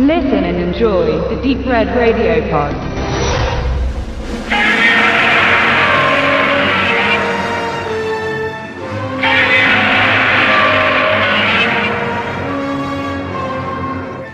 Listen and enjoy the Deep Red Radio Pod.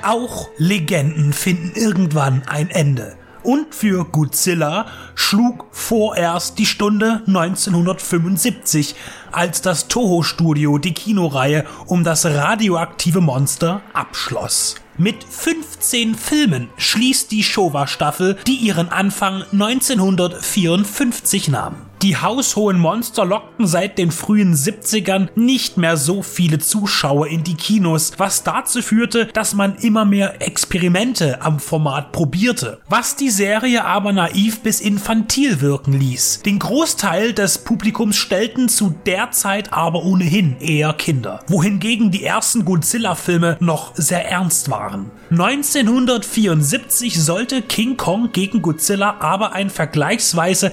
Auch Legenden finden irgendwann ein Ende. Und für Godzilla schlug vorerst die Stunde 1975, als das Toho-Studio die Kinoreihe um das radioaktive Monster abschloss. Mit 15 Filmen schließt die Showa-Staffel, die ihren Anfang 1954 nahm. Die haushohen Monster lockten seit den frühen 70ern nicht mehr so viele Zuschauer in die Kinos, was dazu führte, dass man immer mehr Experimente am Format probierte, was die Serie aber naiv bis infantil wirken ließ. Den Großteil des Publikums stellten zu der Zeit aber ohnehin eher Kinder, wohingegen die ersten Godzilla-Filme noch sehr ernst waren. 1974 sollte King Kong gegen Godzilla aber ein vergleichsweise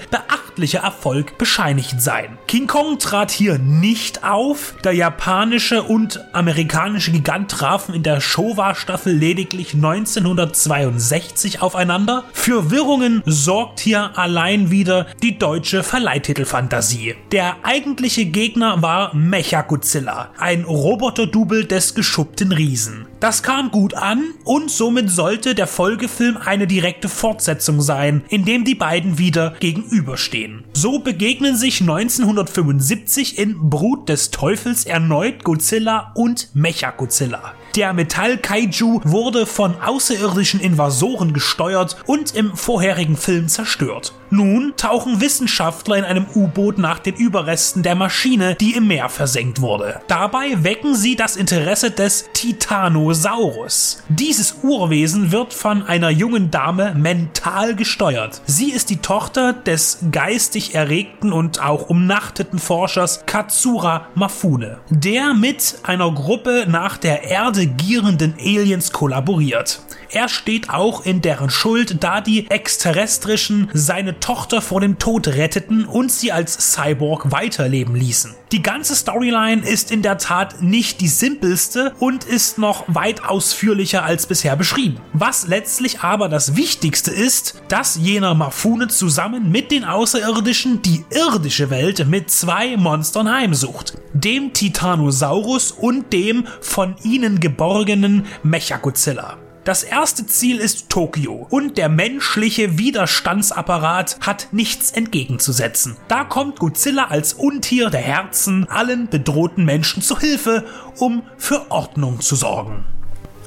beachtlicher Erfolg bescheinigt sein. King Kong trat hier nicht auf, der japanische und amerikanische Gigant trafen in der Showa-Staffel lediglich 1962 aufeinander. Für Wirrungen sorgt hier allein wieder die deutsche Verleihtitelfantasie. Der eigentliche Gegner war Mechagodzilla, ein Roboter-Double des geschuppten Riesen. Das kam gut an und somit sollte der Folgefilm eine direkte Fortsetzung sein, in dem die beiden wieder gegenüberstehen. So begegnen sich 1975 in Brut des Teufels erneut Godzilla und Mechagodzilla. Der Metall-Kaiju wurde von außerirdischen Invasoren gesteuert und im vorherigen Film zerstört. Nun tauchen Wissenschaftler in einem U-Boot nach den Überresten der Maschine, die im Meer versenkt wurde. Dabei wecken sie das Interesse des Titanosaurus. Dieses Urwesen wird von einer jungen Dame mental gesteuert. Sie ist die Tochter des geistig erregten und auch umnachteten Forschers Katsura Mafune, der mit einer Gruppe nach der Erde gierenden Aliens kollaboriert. Er steht auch in deren Schuld, da die Exterrestrischen seine Tochter vor dem Tod retteten und sie als Cyborg weiterleben ließen. Die ganze Storyline ist in der Tat nicht die simpelste und ist noch weit ausführlicher als bisher beschrieben. Was letztlich aber das Wichtigste ist, dass jener Mafune zusammen mit den Außerirdischen die irdische Welt mit zwei Monstern heimsucht. Dem Titanosaurus und dem von ihnen geborgenen Mechagodzilla. Das erste Ziel ist Tokio und der menschliche Widerstandsapparat hat nichts entgegenzusetzen. Da kommt Godzilla als Untier der Herzen allen bedrohten Menschen zu Hilfe, um für Ordnung zu sorgen.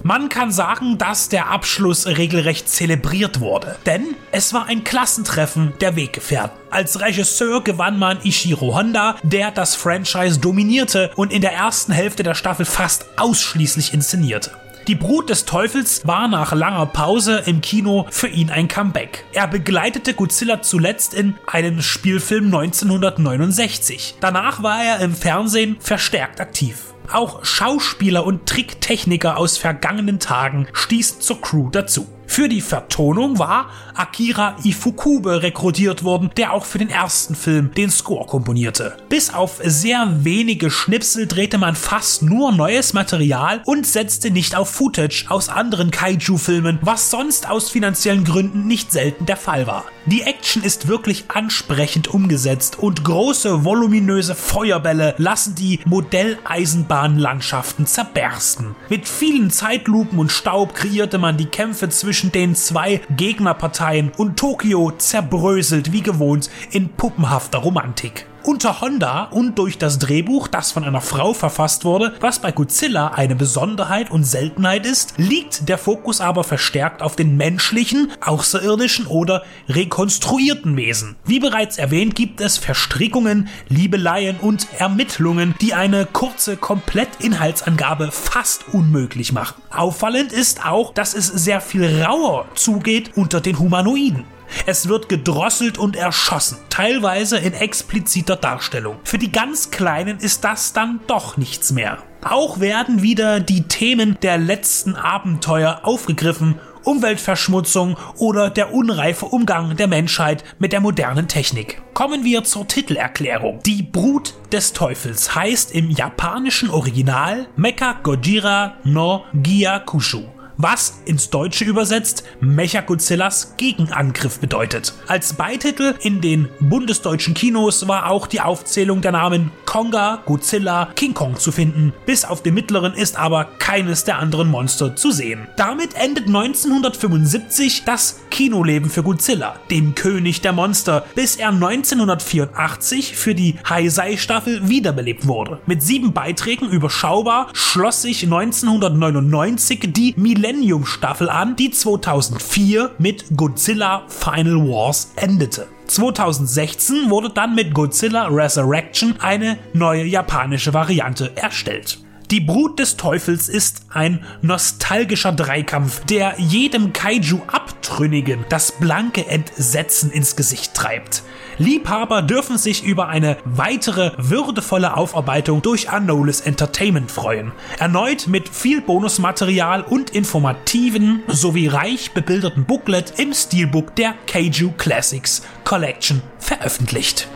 Man kann sagen, dass der Abschluss regelrecht zelebriert wurde, denn es war ein Klassentreffen der Weggefährten. Als Regisseur gewann man Ishiro Honda, der das Franchise dominierte und in der ersten Hälfte der Staffel fast ausschließlich inszenierte. Die Brut des Teufels war nach langer Pause im Kino für ihn ein Comeback. Er begleitete Godzilla zuletzt in einem Spielfilm 1969. Danach war er im Fernsehen verstärkt aktiv. Auch Schauspieler und Tricktechniker aus vergangenen Tagen stießen zur Crew dazu. Für die Vertonung war Akira Ifukube rekrutiert worden, der auch für den ersten Film den Score komponierte. Bis auf sehr wenige Schnipsel drehte man fast nur neues Material und setzte nicht auf Footage aus anderen Kaiju-Filmen, was sonst aus finanziellen Gründen nicht selten der Fall war. Die Action ist wirklich ansprechend umgesetzt und große voluminöse Feuerbälle lassen die Modelleisenbahnlandschaften zerbersten. Mit vielen Zeitlupen und Staub kreierte man die Kämpfe zwischen zwischen den zwei Gegnerparteien und Tokio zerbröselt wie gewohnt in puppenhafter Romantik unter Honda und durch das Drehbuch, das von einer Frau verfasst wurde, was bei Godzilla eine Besonderheit und Seltenheit ist, liegt der Fokus aber verstärkt auf den menschlichen, außerirdischen oder rekonstruierten Wesen. Wie bereits erwähnt, gibt es Verstrickungen, Liebeleien und Ermittlungen, die eine kurze Komplettinhaltsangabe fast unmöglich machen. Auffallend ist auch, dass es sehr viel rauer zugeht unter den Humanoiden. Es wird gedrosselt und erschossen, teilweise in expliziter Darstellung. Für die ganz Kleinen ist das dann doch nichts mehr. Auch werden wieder die Themen der letzten Abenteuer aufgegriffen Umweltverschmutzung oder der unreife Umgang der Menschheit mit der modernen Technik. Kommen wir zur Titelerklärung. Die Brut des Teufels heißt im japanischen Original Mecha Gojira no Gyakushu was ins Deutsche übersetzt Mechagodzillas Gegenangriff bedeutet. Als Beititel in den bundesdeutschen Kinos war auch die Aufzählung der Namen Konga, Godzilla, King Kong zu finden. Bis auf den mittleren ist aber keines der anderen Monster zu sehen. Damit endet 1975 das Kinoleben für Godzilla, dem König der Monster, bis er 1984 für die Heisei-Staffel wiederbelebt wurde. Mit sieben Beiträgen überschaubar schloss sich 1999 die Millennium-Staffel an, die 2004 mit Godzilla Final Wars endete. 2016 wurde dann mit Godzilla Resurrection eine neue japanische Variante erstellt. Die Brut des Teufels ist ein nostalgischer Dreikampf, der jedem Kaiju Abtrünnigen das blanke Entsetzen ins Gesicht treibt. Liebhaber dürfen sich über eine weitere würdevolle Aufarbeitung durch Anolis Entertainment freuen. Erneut mit viel Bonusmaterial und informativen sowie reich bebilderten Booklet im Steelbook der Kaiju Classics Collection veröffentlicht.